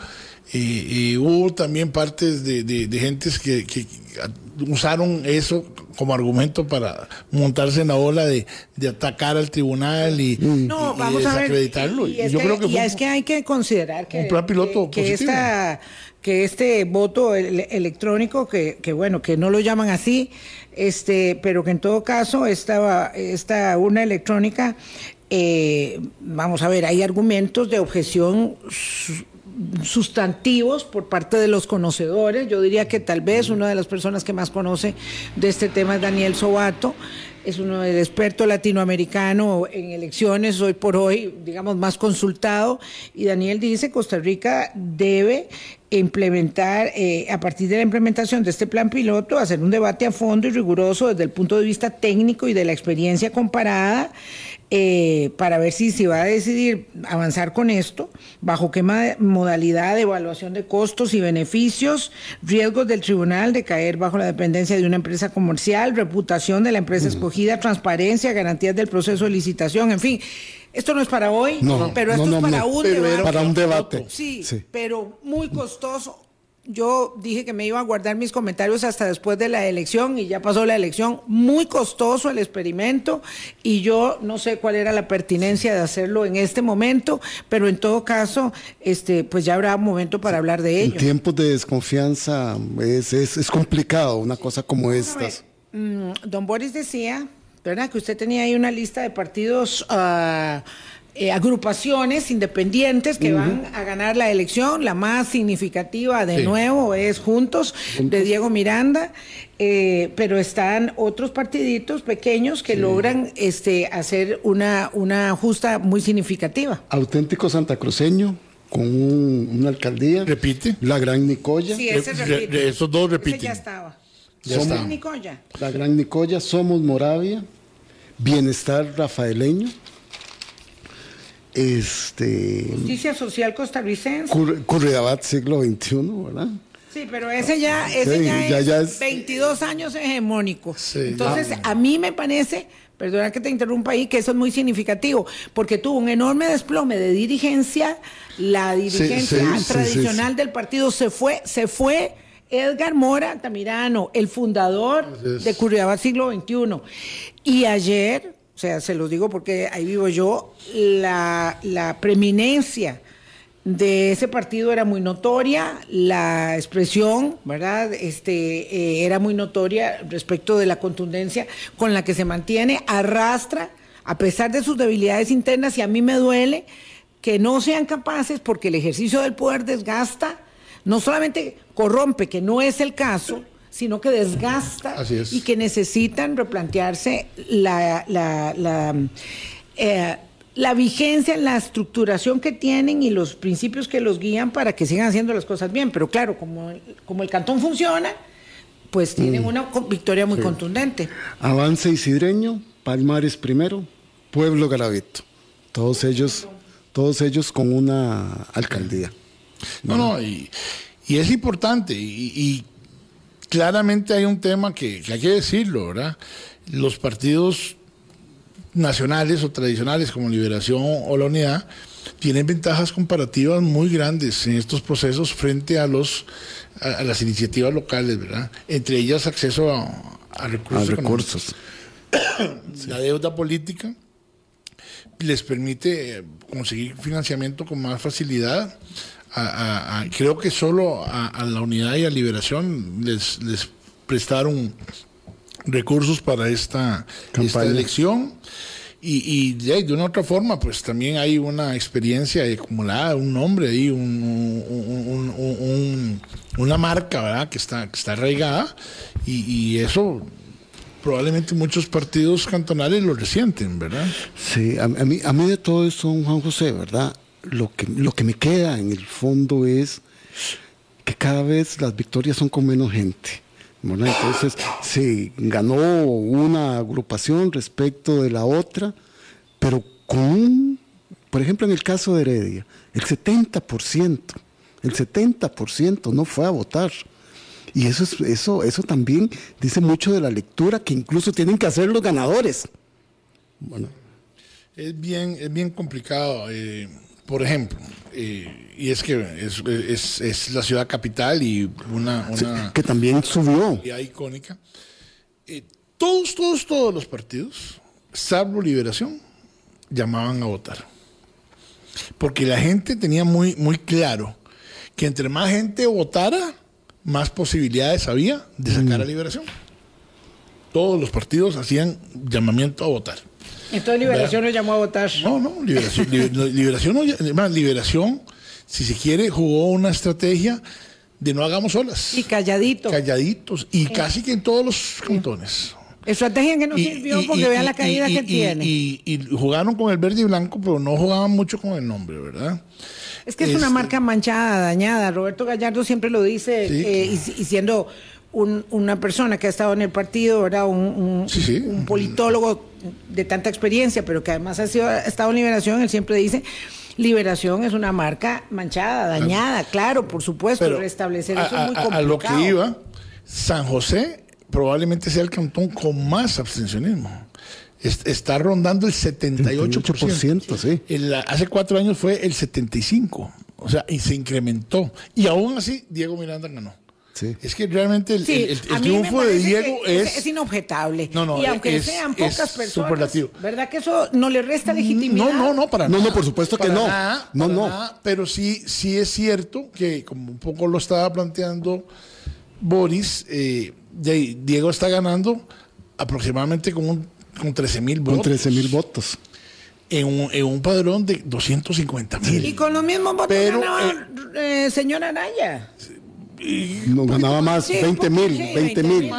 Eh, eh, hubo también partes de, de, de gentes que, que usaron eso como argumento para montarse en la ola de, de atacar al tribunal y, No, y- y vamos a ver. desacreditarlo. Y, es Yo que, creo que y es que hay que considerar que, un plan piloto que, positivo. esta, que este voto ele- electrónico, que, que bueno, que no lo llaman así, este, pero que en todo caso esta, esta urna electrónica, eh, vamos a ver, hay argumentos de objeción su- sustantivos por parte de los conocedores. Yo diría que tal vez una de las personas que más conoce de este tema es Daniel Sobato. Es uno del experto latinoamericano en elecciones hoy por hoy, digamos, más consultado. Y Daniel dice Costa Rica debe implementar, eh, a partir de la implementación de este plan piloto, hacer un debate a fondo y riguroso desde el punto de vista técnico y de la experiencia comparada eh, para ver si se va a decidir avanzar con esto, bajo qué modalidad de evaluación de costos y beneficios, riesgos del tribunal de caer bajo la dependencia de una empresa comercial, reputación de la empresa escogida, transparencia, garantías del proceso de licitación, en fin. Esto no es para hoy, No, pero esto no, es para un debate. Para un debate. Sí, Sí. pero muy costoso. Yo dije que me iba a guardar mis comentarios hasta después de la elección y ya pasó la elección. Muy costoso el experimento y yo no sé cuál era la pertinencia de hacerlo en este momento, pero en todo caso, este, pues ya habrá momento para hablar de En ello. tiempos de desconfianza es, es, es complicado una cosa como A ver, estas. mm, don Boris decía, ¿verdad? Que usted tenía ahí una lista de partidos, ah, eh, agrupaciones independientes que van a ganar la elección. La más significativa, de Sí. nuevo, es Juntos, de Diego Miranda. eh, pero están otros partiditos pequeños que logran este, hacer una, una justa muy significativa. Auténtico santacruceño con un- una alcaldía. Repite. La Gran Nicoya. Sí, ese Re- repite. re- esos dos Ese repiten. ya estaba. Ya Somos. Nicoya. La Gran Nicoya, Somos Moravia, Bienestar Rafaeleño, este Justicia Social Costarricense. Cur- Curridabat siglo XXI, ¿verdad? Sí, pero ese ya, ese Sí, ya, ya- es, ya es- 22 años hegemónico. Sí. Entonces, a mí me parece, perdona que te interrumpa ahí, que eso es muy significativo, porque tuvo un enorme desplome de dirigencia, la dirigencia sí, tradicional del partido se fue, se fue. Edgar Mora Tamirano, el fundador de Curridabat siglo XXI. Y ayer, o sea, se los digo porque ahí vivo yo, la, la preeminencia de ese partido era muy notoria, la expresión, ¿verdad? Este, eh, era muy notoria respecto de la contundencia con la que se mantiene, arrastra, a pesar de sus debilidades internas, y a mí me duele que no sean capaces, porque el ejercicio del poder desgasta, no solamente corrompe, que no es el caso, sino que desgasta Así es. y que necesitan replantearse la, la, la, eh, la vigencia, la estructuración que tienen y los principios que los guían para que sigan haciendo las cosas bien. Pero claro, como, como el cantón funciona, pues tienen una co- victoria muy contundente. Avance Isidreño, Palmares primero, Pueblo Garavito. Todos ellos, todos ellos con una alcaldía. No, no, y, y es importante. Y, y claramente hay un tema que, que hay que decirlo, ¿verdad? Los partidos nacionales o tradicionales como Liberación o la Unidad tienen ventajas comparativas muy grandes en estos procesos frente a los a, a las iniciativas locales, ¿verdad? Entre ellas acceso a, a recursos. A recursos. La deuda política les permite eh, conseguir financiamiento con más facilidad. A- a- a- creo que solo a, a la unidad y a liberación les, les prestaron recursos para esta, esta elección. Y, de, una otra forma, pues también hay una experiencia acumulada, un nombre ahí, un, una marca, ¿verdad? Que está, que está arraigada y, eso probablemente muchos partidos cantonales lo resienten, ¿verdad? Sí, a, mí, a mí de todo eso, Juan José, ¿verdad? Lo que, lo que me queda en el fondo es que cada vez las victorias son con menos gente. Entonces, se ganó una agrupación respecto de la otra, pero con, por ejemplo, en el caso de Heredia, el 70%, el 70% no fue a votar. Y eso, es, eso, eso también dice mucho de la lectura que incluso tienen que hacer los ganadores. Bueno. Es bien, es bien complicado. Eh, por ejemplo, y es que es, la ciudad capital y una... que también subió. icónica. todos, todos, todos los partidos, salvo Liberación, llamaban a votar. Porque la gente tenía muy, muy claro que entre más gente votara, más posibilidades había de sacar a Liberación. Todos los partidos hacían llamamiento a votar. Entonces Liberación no llamó a votar. No, no, Liberación, liberación, no, liberación, si se quiere, jugó una estrategia de no hagamos olas. Y calladitos. Calladitos. Y casi que en todos los cantones. Estrategia que no sirvió porque vean la caída que tiene. Y, jugaron con el verde y blanco, pero no jugaban mucho con el nombre, ¿verdad? Es que es una este marca manchada, dañada. Roberto Gallardo siempre lo dice, eh, y, siendo una persona que ha estado en el partido, ¿verdad? Un, un, politólogo de tanta experiencia, pero que además ha, sido, ha estado en Liberación, él siempre dice, Liberación es una marca manchada, dañada, claro, por supuesto, restablecer eso es muy complicado. A lo que iba, San José probablemente sea el cantón con más abstencionismo. Está rondando el 78%. sí. hace cuatro años fue el 75%. O sea, y se incrementó. Y aún así, Diego Miranda ganó. Es que realmente el, triunfo de Diego es, es, inobjetable. y aunque sean pocas personas, ¿verdad que eso no le resta legitimidad? No, no, no, para no, No, por supuesto que no. no, no. pero sí, sí es cierto que, como un poco lo estaba planteando Boris, eh, Diego está ganando aproximadamente con, un, con 13 mil votos. Con 13 mil votos. En un, en un, padrón de 250 mil. Y con los mismos votos Pero, ganaba eh, eh, señor No ganaba más, 20 mil, 20 mil.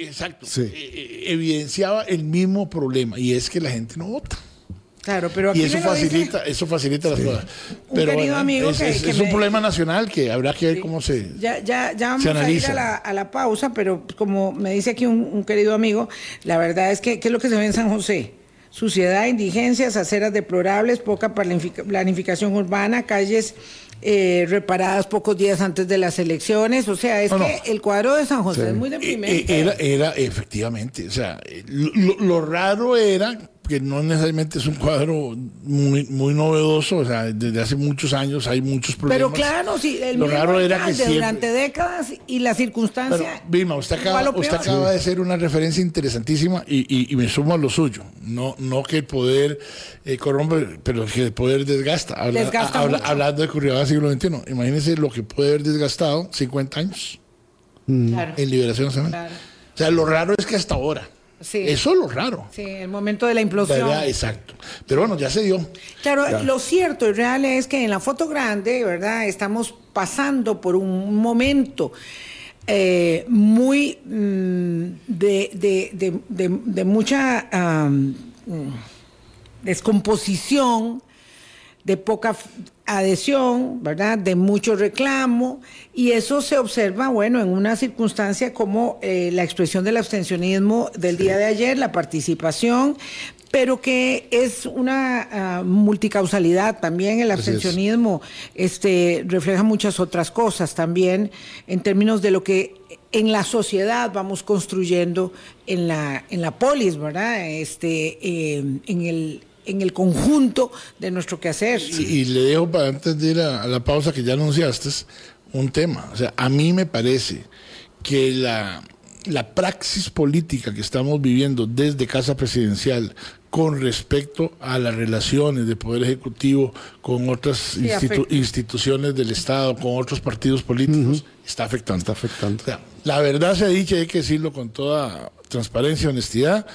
Exacto. Eh, eh, evidenciaba el mismo problema y es que la gente no vota. Claro, pero y eso facilita, eso facilita las cosas. Pero es, un problema nacional que habrá que ver cómo se Ya, ya, ya vamos a ir a la, pausa, pero como me dice aquí un, querido amigo, la verdad es que ¿qué es lo que se ve en San José? Suciedad, indigencias, aceras deplorables, poca planificación urbana, calles eh, reparadas pocos días antes de las elecciones. O sea, es que el cuadro de San José es muy deprimente. Era, era efectivamente, o sea, lo raro era que no necesariamente es un cuadro muy, muy novedoso, o sea, desde hace muchos años hay muchos problemas. Pero claro, sí, el Lo raro era que durante décadas y la circunstancia. Vilma, usted acaba, usted acaba de ser una referencia interesantísima y, y, me sumo a lo suyo. No, no que el poder eh, corrompe, pero que el poder desgasta. hablando de del siglo XXI, imagínese lo que puede haber desgastado 50 años en liberación nacional. O sea, lo raro es que hasta ahora eso es lo raro. Sí, el momento de la implosión. exacto. Pero bueno, ya se dio. Claro, lo cierto y real es que en la foto grande, ¿verdad? Estamos pasando por un momento eh, muy mm, de, mucha descomposición de poca adhesión, ¿verdad? De mucho reclamo, y eso se observa, bueno, en una circunstancia como eh, la expresión del abstencionismo del día de ayer, la participación, pero que es una ah, multicausalidad también. El abstencionismo este refleja muchas otras cosas también en términos de lo que en la sociedad vamos construyendo en la en la polis verdad este eh, en el en el conjunto de nuestro quehacer. Y, le dejo para antes de ir a, la pausa que ya anunciaste un tema. O sea, a mí me parece que la, la praxis política que estamos viviendo desde Casa Presidencial con respecto a las relaciones de Poder Ejecutivo con otras instituciones del Estado, con otros partidos políticos, está afectando. Está afectando. la verdad se ha dicho, hay que decirlo con toda transparencia y honestidad,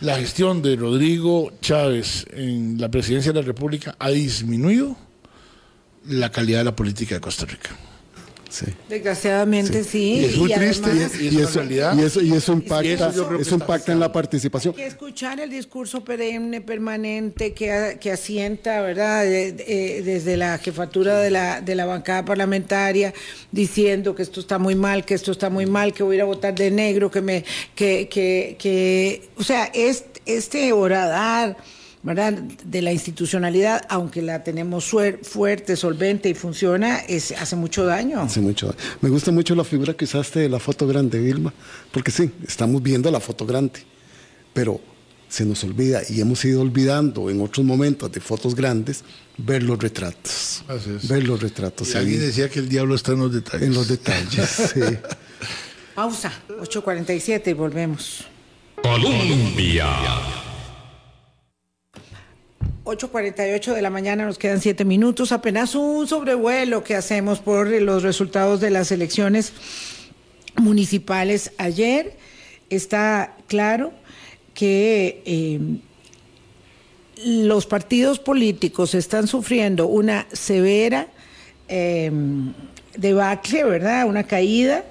la gestión de Rodrigo Chávez en la presidencia de la República ha disminuido la calidad de la política de Costa Rica. Desgraciadamente sí. es muy triste y, eso, y, eso, impacta, en la participación. Hay que escuchar el discurso perenne, permanente, que, que asienta, ¿verdad?, desde la jefatura de la, de la bancada parlamentaria, diciendo que esto está muy mal, que esto está muy mal, que voy a ir a votar de negro, que me, que, que, que o sea, este, este oradar ¿verdad? de la institucionalidad, aunque la tenemos fuerte, solvente y funciona, es, hace mucho daño. Hace mucho Me gusta mucho la figura que usaste de la foto grande, Vilma, porque sí, estamos viendo la foto grande, pero se nos olvida y hemos ido olvidando en otros momentos de fotos grandes ver los retratos. Ver los retratos. Y alguien decía que el diablo está en los detalles. En los detalles, sí. Pausa, 8.47 y volvemos. Colombia. 8.48 de la mañana, nos quedan siete minutos, apenas un sobrevuelo que hacemos por los resultados de las elecciones municipales ayer. Está claro que eh, los partidos políticos están sufriendo una severa eh, debacle, ¿verdad? Una caída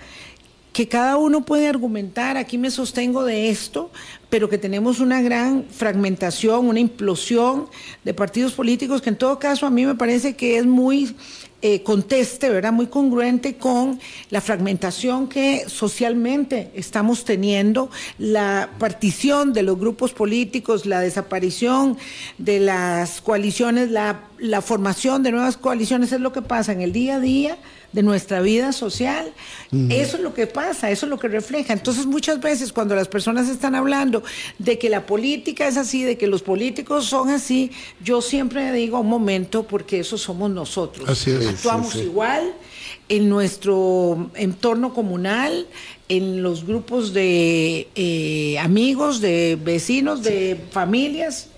que cada uno puede argumentar, aquí me sostengo de esto, pero que tenemos una gran fragmentación, una implosión de partidos políticos que en todo caso a mí me parece que es muy eh, conteste, ¿verdad? Muy congruente con la fragmentación que socialmente estamos teniendo, la partición de los grupos políticos, la desaparición de las coaliciones, la, la formación de nuevas coaliciones, es lo que pasa en el día a día de nuestra vida social. Eso es lo que pasa, eso es lo que refleja. Entonces muchas veces cuando las personas están hablando de que la política es así, de que los políticos son así, yo siempre digo un momento porque eso somos nosotros. Actuamos igual en nuestro entorno comunal, en los grupos de eh, amigos, de vecinos, de familias.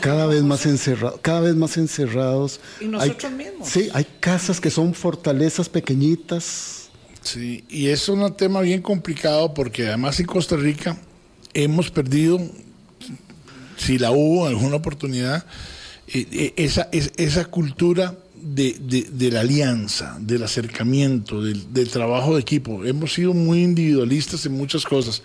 cada, vez más encerrados, cada vez más encerrados. Y nosotros mismos. Sí, hay casas que son fortalezas pequeñitas. Sí, y es un tema bien complicado porque además en Costa Rica hemos perdido, si la hubo alguna oportunidad, eh, eh, esa, esa cultura de, la alianza, del acercamiento, del, trabajo de equipo. Hemos sido muy individualistas en muchas cosas.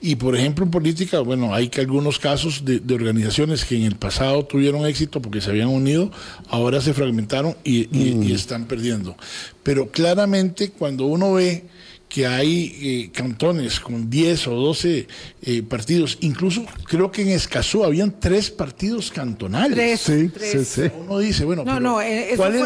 Y por ejemplo en política, bueno, hay que algunos casos de, organizaciones que en el pasado tuvieron éxito porque se habían unido, ahora se fragmentaron y, y mm. están perdiendo. Pero claramente cuando uno ve que hay eh, cantones con 10 o 12 eh, partidos, incluso creo que en Escazú habían tres partidos cantonales. sí, sí, sí. Uno dice, bueno, eh, ¿cuál, es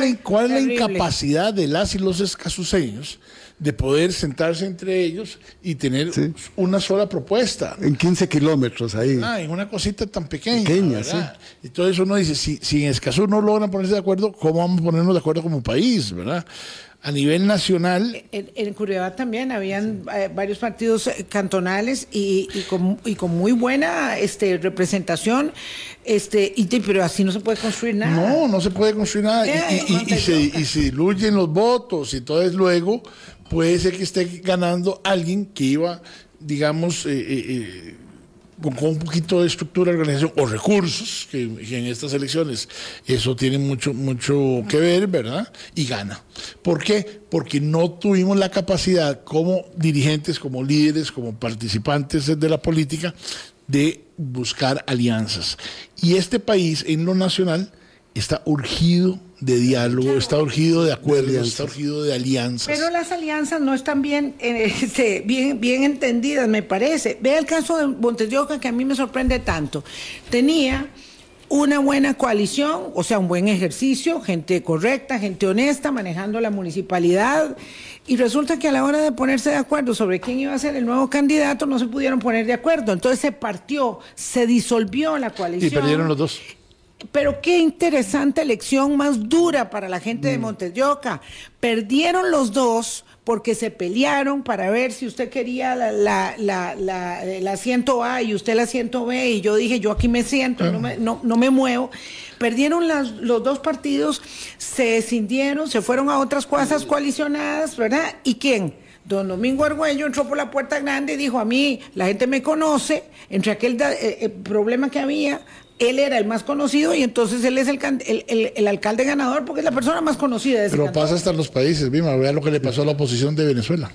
la, incapacidad de las y los escazuseños de poder sentarse entre ellos y tener una sola propuesta? En 15 kilómetros ahí. Ah, en una cosita tan pequeña. Pequeña, sí. Entonces uno dice, si, si en Escazú no logran ponerse de acuerdo, ¿cómo vamos a ponernos de acuerdo como país, verdad? A nivel nacional. En, en también habían eh, varios partidos eh, cantonales y, con, y, con, muy buena este, representación, este, y, pero así no se puede construir nada. No, no se puede construir nada. y, se, y se diluyen los votos, y entonces luego puede ser que esté ganando alguien que iba, digamos, eh, con, un poquito de estructura organización o recursos, que, en estas elecciones eso tiene mucho, mucho que ver, ¿verdad? Y gana. ¿Por qué? Porque no tuvimos la capacidad como dirigentes, como líderes, como participantes de la política, de buscar alianzas. Y este país, en lo nacional, está urgido de diálogo, está urgido de acuerdos, está urgido de alianzas. Pero las alianzas no están bien, eh, este, bien, bien entendidas, me parece. Vea el caso de Montesioca que a mí me sorprende tanto. Tenía una buena coalición, o sea, un buen ejercicio, gente correcta, gente honesta, manejando la municipalidad. Y resulta que a la hora de ponerse de acuerdo sobre quién iba a ser el nuevo candidato, no se pudieron poner de acuerdo. Entonces se partió, se disolvió la coalición. Y perdieron los dos. Pero qué interesante elección más dura para la gente de mm. Montes Perdieron los dos porque se pelearon para ver si usted quería la, la, la, el asiento A y usted el asiento B, y yo dije, yo aquí me siento, no, me, no, no me muevo. Perdieron las, los dos partidos, se escindieron, se fueron a otras cosas coalicionadas, ¿verdad? ¿Y quién? Don Domingo Argüello entró por la puerta grande y dijo, a mí la gente me conoce, entre aquel eh, eh, problema que había, él era el más conocido y entonces él es el, el, el, alcalde ganador porque es la persona más conocida de ese Pero pasa hasta en los países, Vima, vea lo que le pasó a la oposición de Venezuela.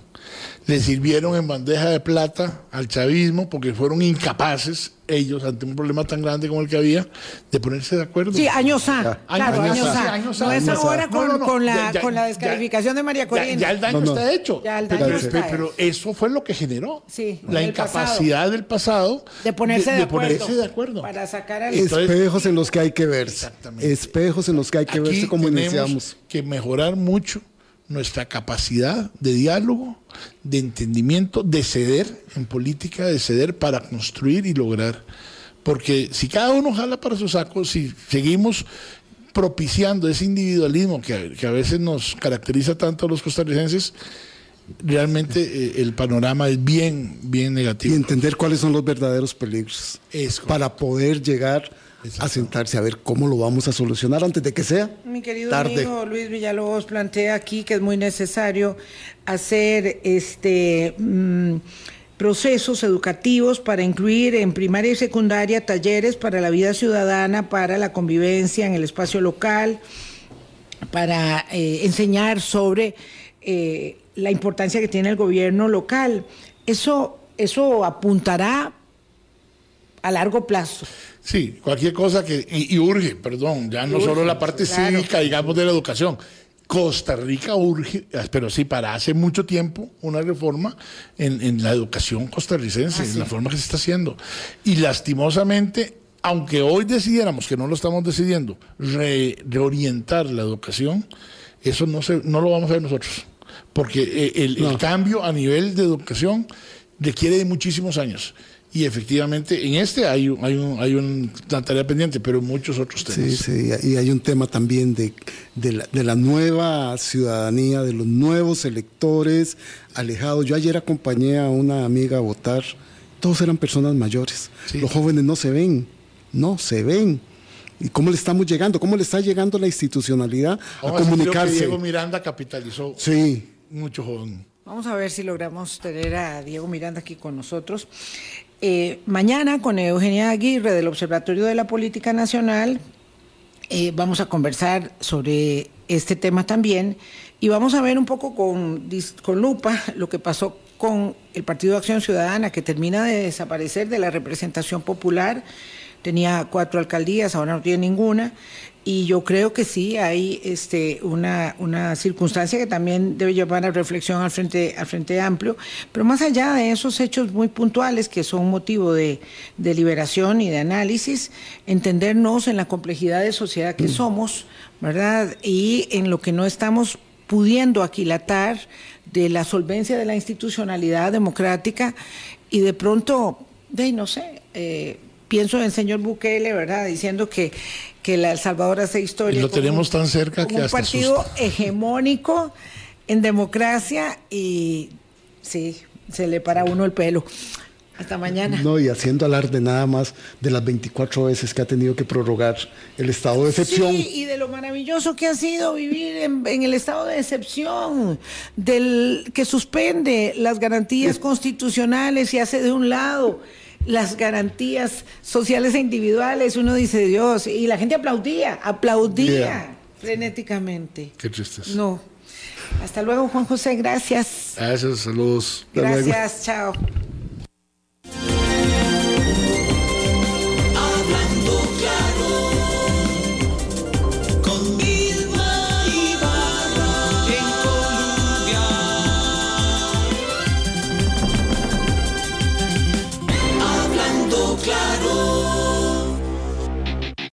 Le sirvieron en bandeja de plata al chavismo porque fueron incapaces ellos, ante un problema tan grande como el que había, de ponerse de acuerdo. Sí, años A. Claro, años, A. No es ahora con, con, la, con la descalificación de María Corina. Ya, el daño está hecho. Ya el daño pero, está pero, eso fue lo que generó sí, la incapacidad pasado. del pasado de ponerse de, de, acuerdo, ponerse de acuerdo. Para sacar al... Espejos en los que hay que verse. Exactamente. Espejos en los que hay que Aquí verse como iniciamos. que mejorar mucho nuestra capacidad de diálogo, de entendimiento, de ceder en política, de ceder para construir y lograr. Porque si cada uno jala para su saco, si seguimos propiciando ese individualismo que, que a veces nos caracteriza tanto a los costarricenses, realmente eh, el panorama es bien, bien negativo. Y entender cuáles son los verdaderos peligros Es para poder llegar a sentarse a ver cómo lo vamos a solucionar antes de que sea Mi querido tarde. amigo Luis Villalobos plantea aquí que es muy necesario hacer este mm, procesos educativos para incluir en primaria y secundaria talleres para la vida ciudadana, para la convivencia en el espacio local, para eh, enseñar sobre eh, la importancia que tiene el gobierno local. Eso, eso apuntará a largo plazo. Sí, cualquier cosa que. Y, y urge, perdón, ya no urge, solo la parte claro. cívica, digamos, de la educación. Costa Rica urge, pero sí, para hace mucho tiempo, una reforma en, en la educación costarricense, ah, sí. en la forma que se está haciendo. Y lastimosamente, aunque hoy decidiéramos, que no lo estamos decidiendo, re, reorientar la educación, eso no, se, no lo vamos a ver nosotros. Porque el, no. el cambio a nivel de educación requiere de muchísimos años y efectivamente en este hay, hay, un, hay una tarea pendiente, pero muchos otros temas. Sí, sí, y hay un tema también de, de, la, de la nueva ciudadanía, de los nuevos electores alejados. Yo ayer acompañé a una amiga a votar, todos eran personas mayores, sí. los jóvenes no se ven, no se ven. ¿Y cómo le estamos llegando? ¿Cómo le está llegando la institucionalidad Vamos a comunicarse? Que Diego Miranda capitalizó sí. mucho joven. Vamos a ver si logramos tener a Diego Miranda aquí con nosotros. Eh, mañana con Eugenia Aguirre del Observatorio de la Política Nacional eh, vamos a conversar sobre este tema también y vamos a ver un poco con, con lupa lo que pasó con el Partido de Acción Ciudadana que termina de desaparecer de la representación popular. Tenía cuatro alcaldías, ahora no tiene ninguna. Y yo creo que sí hay este, una, una circunstancia que también debe llevar a reflexión al frente, al frente Amplio, pero más allá de esos hechos muy puntuales que son motivo de, de liberación y de análisis, entendernos en la complejidad de sociedad que mm. somos, ¿verdad? Y en lo que no estamos pudiendo aquilatar de la solvencia de la institucionalidad democrática y de pronto, de no sé, eh, pienso en el señor Bukele, ¿verdad? Diciendo que, que la El Salvador hace historia. Y lo tenemos tan cerca que un hasta partido asusta. hegemónico en democracia y sí, se le para a uno el pelo. Hasta mañana. No, y haciendo alarde nada más de las 24 veces que ha tenido que prorrogar el estado de excepción. Sí, y de lo maravilloso que ha sido vivir en, en el estado de excepción, del que suspende las garantías constitucionales y hace de un lado las garantías sociales e individuales, uno dice Dios, y la gente aplaudía, aplaudía yeah. frenéticamente. Qué tristes. No. Hasta luego, Juan José, gracias. Gracias, saludos. Gracias, chao. Hablando